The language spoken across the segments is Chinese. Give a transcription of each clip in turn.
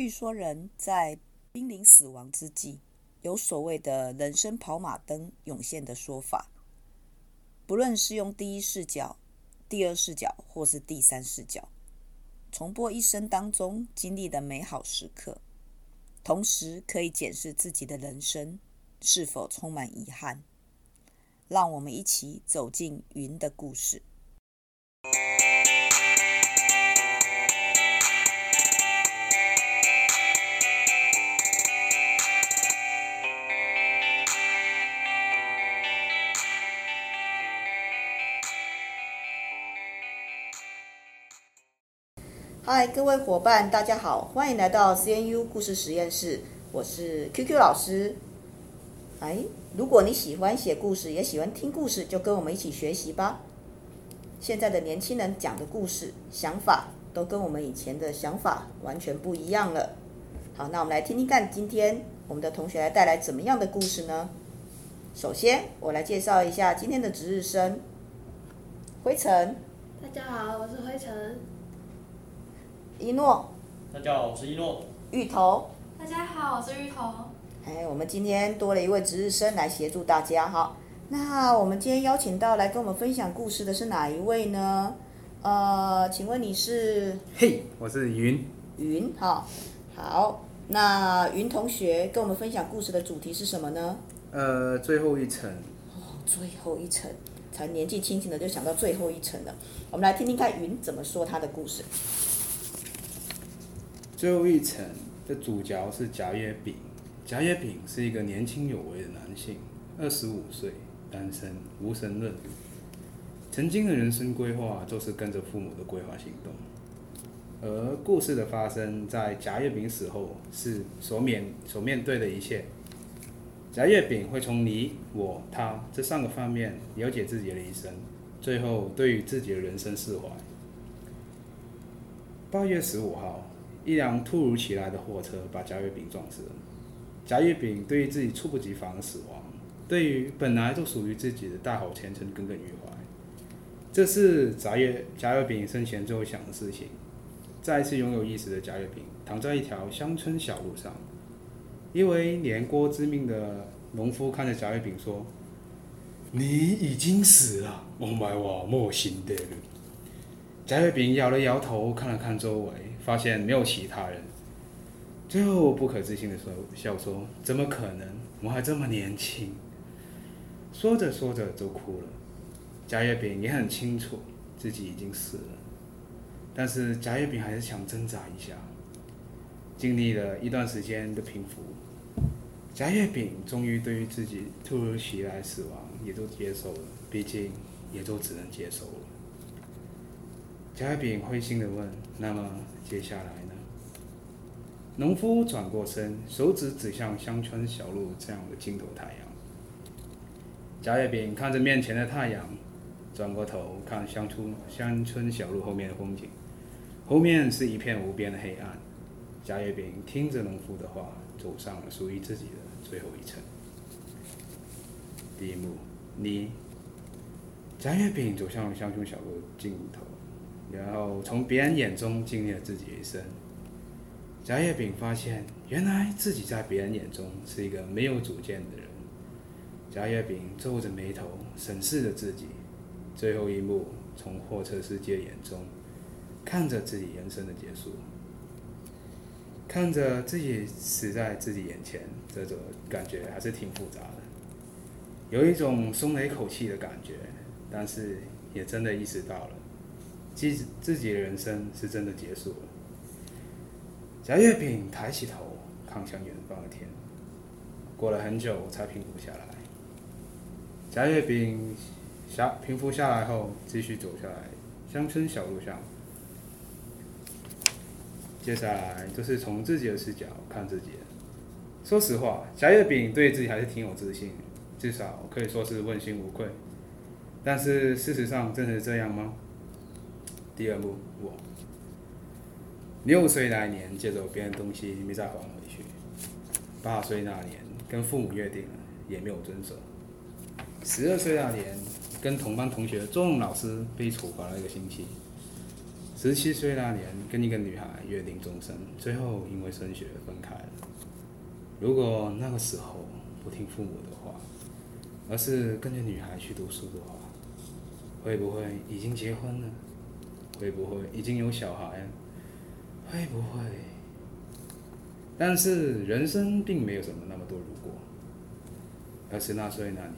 据说，人在濒临死亡之际，有所谓的人生跑马灯涌现的说法。不论是用第一视角、第二视角，或是第三视角，重播一生当中经历的美好时刻，同时可以检视自己的人生是否充满遗憾。让我们一起走进云的故事。嗨，各位伙伴，大家好，欢迎来到 CNU 故事实验室。我是 QQ 老师。哎，如果你喜欢写故事，也喜欢听故事，就跟我们一起学习吧。现在的年轻人讲的故事、想法，都跟我们以前的想法完全不一样了。好，那我们来听听看，今天我们的同学来带来怎么样的故事呢？首先，我来介绍一下今天的值日生，灰尘。大家好，我是灰尘。一诺，大家好，我是一诺。芋头，大家好，我是芋头。哎，我们今天多了一位值日生来协助大家哈。那我们今天邀请到来跟我们分享故事的是哪一位呢？呃，请问你是？嘿，我是云。云，哈，好。那云同学跟我们分享故事的主题是什么呢？呃，最后一层。哦，最后一层，才年纪轻轻的就想到最后一层了。我们来听听看云怎么说他的故事。最后一层的主角是贾跃丙。贾跃丙是一个年轻有为的男性，二十五岁，单身，无神论。曾经的人生规划就是跟着父母的规划行动。而故事的发生在贾跃丙死后，是所面所面对的一切。贾跃丙会从你、我、他这三个方面了解自己的一生，最后对于自己的人生释怀。八月十五号。一辆突如其来的货车把甲乙丙撞死了。甲乙丙对于自己猝不及防的死亡，对于本来就属于自己的大好前程耿耿于怀。这是甲乙甲乙丙生前最后想的事情。再次拥有意识的甲乙丙躺在一条乡村小路上，一位年过之命的农夫看着甲乙丙说：“你已经死了，我买我莫心的。”甲乙丙摇了摇头，看了看周围。发现没有其他人，最后不可置信的说：“笑说，怎么可能？我还这么年轻。”说着说着就哭了。甲乙丙也很清楚自己已经死了，但是甲乙丙还是想挣扎一下。经历了一段时间的平复，甲乙丙终于对于自己突如其来死亡也都接受了，毕竟也都只能接受了。甲乙丙灰心的问：“那么接下来呢？”农夫转过身，手指指向乡村小路这样的尽头太阳。甲乙丙看着面前的太阳，转过头看乡村乡村小路后面的风景，后面是一片无边的黑暗。甲乙丙听着农夫的话，走上了属于自己的最后一程。第一幕，你。甲乙丙走向了乡村小路尽头。然后从别人眼中经历了自己一生。甲乙丙发现，原来自己在别人眼中是一个没有主见的人。甲乙丙皱着眉头审视着自己。最后一幕，从货车司机眼中，看着自己人生的结束，看着自己死在自己眼前，这种感觉还是挺复杂的。有一种松了一口气的感觉，但是也真的意识到了。自自己的人生是真的结束了。甲乙丙抬起头看向远方的天，过了很久才平复下来。甲乙丙下平复下来后，继续走下来乡村小路上。接下来就是从自己的视角看自己。说实话，甲乙丙对自己还是挺有自信，至少可以说是问心无愧。但是事实上真的是这样吗？第二幕，我六岁那年借走别人东西没再还回去，八岁那年跟父母约定了也没有遵守，十二岁那年跟同班同学中文老师被处罚了一个星期，十七岁那年，跟一个女孩约定终身，最后因为升学分开了。如果那个时候不听父母的话，而是跟着女孩去读书的话，会不会已经结婚了？会不会已经有小孩？会不会？但是人生并没有什么那么多如果。二十那岁那年，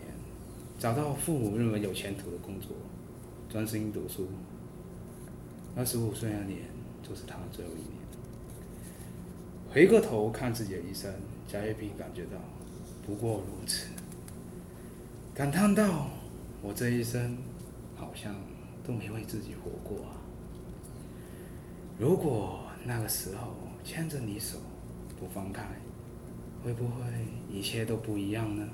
找到父母认为有前途的工作，专心读书。二十五岁那年，就是他最后一年。回过头看自己的一生，贾跃平感觉到不过如此，感叹道：“我这一生好像都没为自己活过啊！如果那个时候牵着你手不放开，会不会一切都不一样呢？”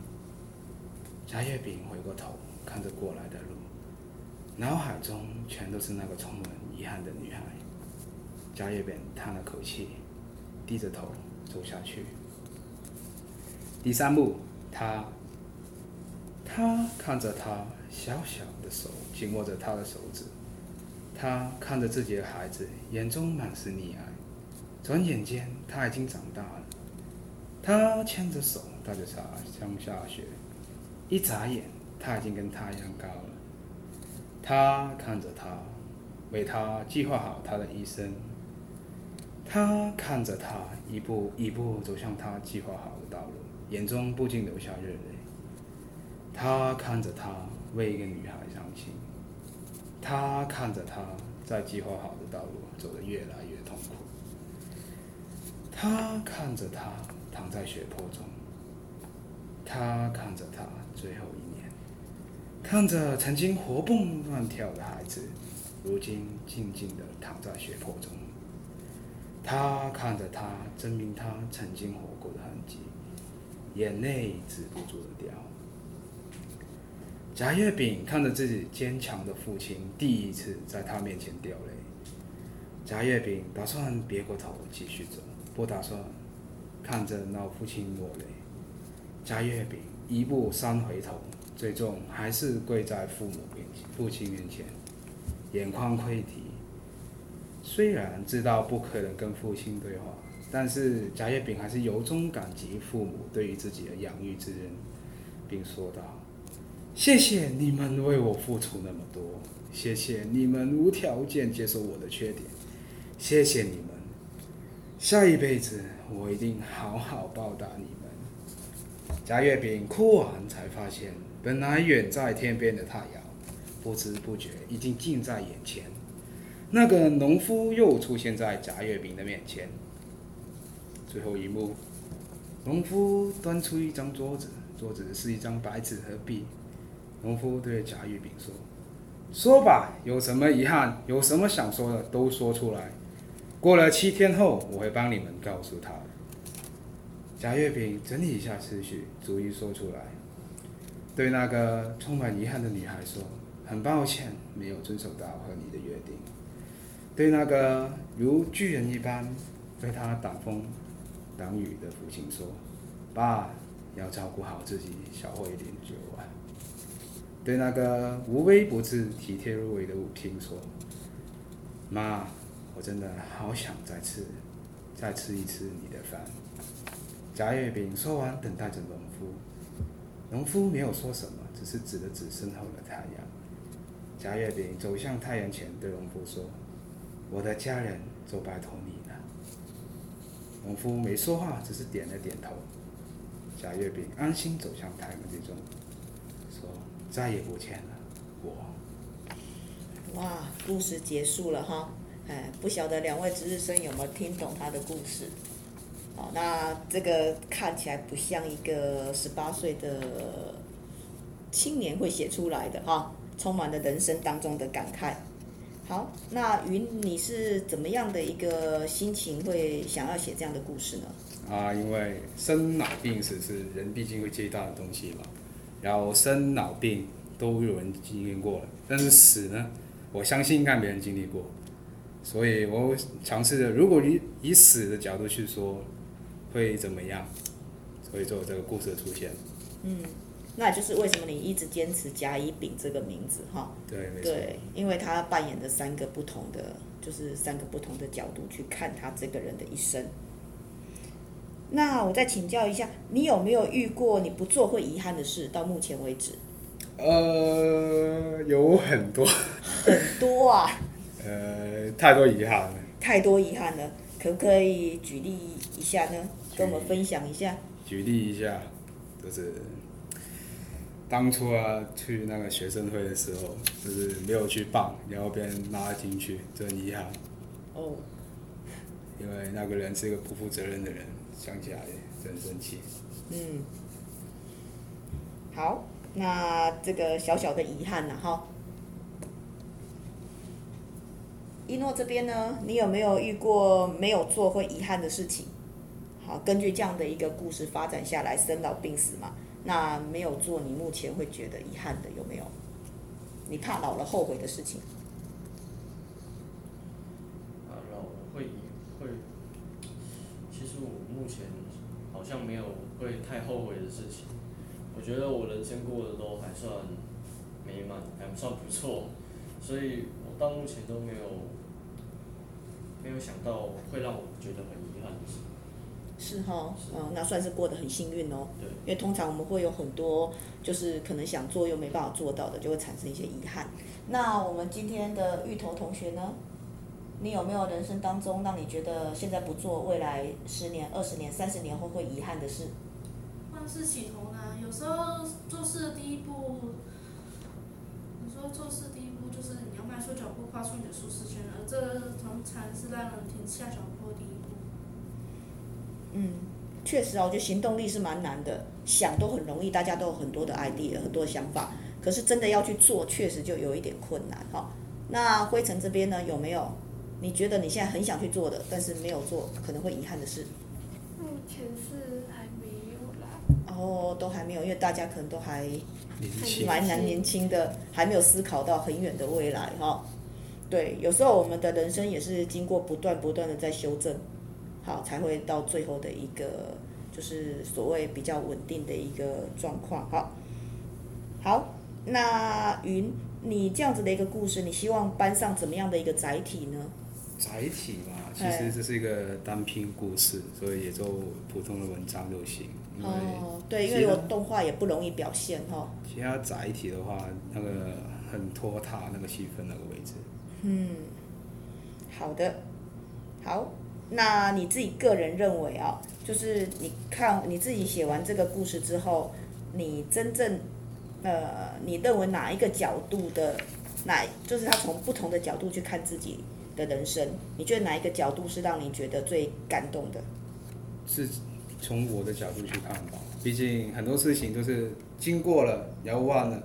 贾月饼回过头看着过来的路。脑海中全都是那个充满遗憾的女孩。贾月饼叹了口气，低着头走下去。第三幕，他，他看着他小小的手紧握着他的手指，他看着自己的孩子，眼中满是溺爱。转眼间，他已经长大了。他牵着手带着他上下学，一眨眼，他已经跟他一样高了。他看着他，为他计划好他的一生。他看着他一步一步走向他计划好的道路，眼中不禁流下热泪。他看着他为一个女孩伤心。他看着他在计划好的道路走得越来越痛苦。他看着他躺在血泊中。他看着他最后一。看着曾经活蹦乱跳的孩子，如今静静地躺在血泊中。他看着他，证明他曾经活过的痕迹，眼泪止不住的掉。贾月饼看着自己坚强的父亲，第一次在他面前掉泪。贾月饼打算别过头继续走，不打算看着老父亲落泪。贾月饼一步三回头。最终还是跪在父母面前，父亲面前，眼眶溃堤。虽然知道不可能跟父亲对话，但是贾月饼还是由衷感激父母对于自己的养育之恩，并说道：“谢谢你们为我付出那么多，谢谢你们无条件接受我的缺点，谢谢你们，下一辈子我一定好好报答你们。”贾月饼哭完才发现。本来远在天边的太阳，不知不觉已经近在眼前。那个农夫又出现在贾月饼的面前。最后一幕，农夫端出一张桌子，桌子是一张白纸和笔。农夫对贾月饼说：“说吧，有什么遗憾，有什么想说的，都说出来。过了七天后，我会帮你们告诉他。”贾月饼整理一下思绪，逐一说出来。对那个充满遗憾的女孩说：“很抱歉，没有遵守到和你的约定。”对那个如巨人一般为他挡风挡雨的父亲说：“爸，要照顾好自己，少喝一点酒啊。”对那个无微不至、体贴入微的母亲说：“妈，我真的好想再吃，再吃一次你的饭。”贾月饼说完，等待着农夫。农夫没有说什么，只是指了指身后的太阳。贾月饼走向太阳前，对农夫说：“我的家人就拜托你了。”农夫没说话，只是点了点头。贾月饼安心走向太阳之中，：“再也不见了，我。”哇，故事结束了哈！哎，不晓得两位值日生有没有听懂他的故事？好，那这个看起来不像一个十八岁的青年会写出来的哈，充满了人生当中的感慨。好，那云，你是怎么样的一个心情会想要写这样的故事呢？啊，因为生老病死是人毕竟会接到的东西嘛，然后生老病都有人经历过了，但是死呢，我相信应该没人经历过，所以我尝试着，如果以以死的角度去说。会怎么样？所以就有这个故事的出现。嗯，那也就是为什么你一直坚持甲乙丙这个名字哈？对，没错。对，因为他扮演的三个不同的，就是三个不同的角度去看他这个人的一生。那我再请教一下，你有没有遇过你不做会遗憾的事？到目前为止，呃，有很多，很多啊，呃，太多遗憾了，太多遗憾了，可不可以举例一下呢？跟我们分享一下。举例一下，就是当初啊去那个学生会的时候，就是没有去报，然后被人拉进去，这很遗憾。哦。因为那个人是一个不负责任的人。想起来真生气。嗯，好，那这个小小的遗憾呢，哈。一诺这边呢，你有没有遇过没有做会遗憾的事情？好，根据这样的一个故事发展下来，生老病死嘛，那没有做，你目前会觉得遗憾的有没有？你怕老了后悔的事情？像没有会太后悔的事情，我觉得我人生过得都还算美满，还算不错，所以我到目前都没有没有想到会让我觉得很遗憾的事。是哈，嗯，那算是过得很幸运哦。对。因为通常我们会有很多就是可能想做又没办法做到的，就会产生一些遗憾。那我们今天的芋头同学呢？你有没有人生当中让你觉得现在不做，未来十年、二十年、三十年后会遗憾的事？万事起头难，有时候做事的第一步，有时候做事第一步就是你要迈出脚步，跨出你的舒适圈，而这通常是让人停下脚步的第一步。嗯，确实啊，我觉得行动力是蛮难的，想都很容易，大家都有很多的 idea，很多的想法，可是真的要去做，确实就有一点困难哈。那辉成这边呢，有没有？你觉得你现在很想去做的，但是没有做，可能会遗憾的事？目前是还没有啦。哦，都还没有，因为大家可能都还蛮蛮年轻的，还没有思考到很远的未来哈。对，有时候我们的人生也是经过不断不断的在修正，好，才会到最后的一个就是所谓比较稳定的一个状况。好，好，那云，你这样子的一个故事，你希望搬上怎么样的一个载体呢？载体嘛，其实这是一个单篇故事，所以也就普通的文章就行。哦，对，因为有动画也不容易表现哈。其他载体的话，那个很拖沓，那个气氛那个位置。嗯，好的，好，那你自己个人认为啊，就是你看你自己写完这个故事之后，你真正呃，你认为哪一个角度的，哪就是他从不同的角度去看自己。的人生，你觉得哪一个角度是让你觉得最感动的？是从我的角度去看吧，毕竟很多事情都是经过了，然后忘了，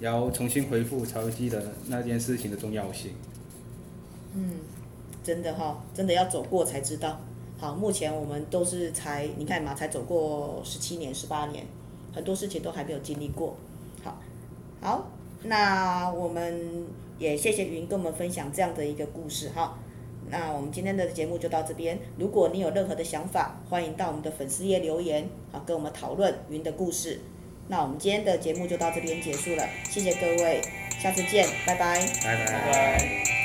然后重新回复才会记得那件事情的重要性。嗯，真的哈、哦，真的要走过才知道。好，目前我们都是才，你看嘛，才走过十七年、十八年，很多事情都还没有经历过。好，好，那我们。也谢谢云跟我们分享这样的一个故事哈，那我们今天的节目就到这边。如果你有任何的想法，欢迎到我们的粉丝页留言，啊跟我们讨论云的故事。那我们今天的节目就到这边结束了，谢谢各位，下次见，拜拜，拜拜。拜拜。